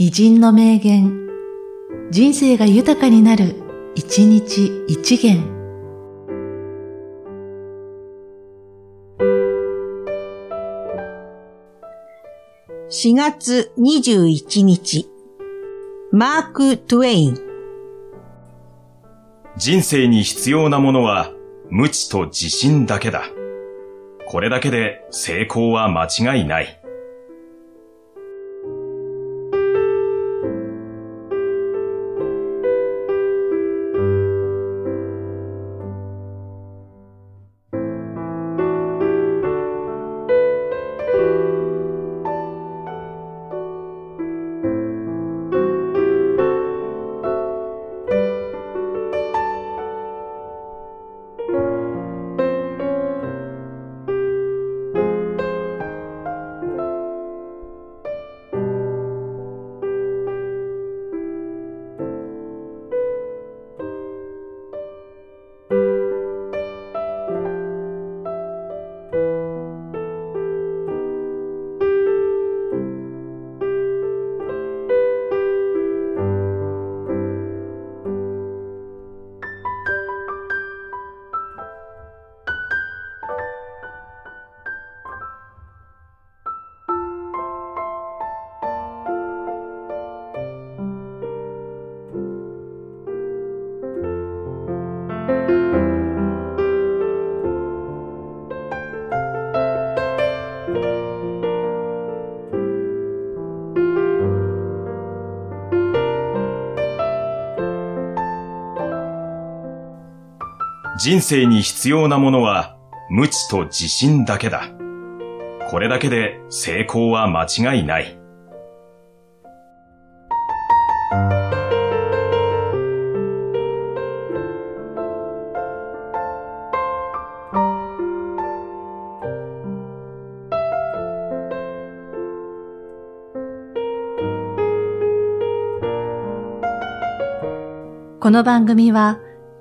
偉人の名言、人生が豊かになる、一日一元。4月21日、マーク・トゥエイン。人生に必要なものは無知と自信だけだ。これだけで成功は間違いない。人生に必要なものは無知と自信だけだ。これだけで成功は間違いない。この番組は、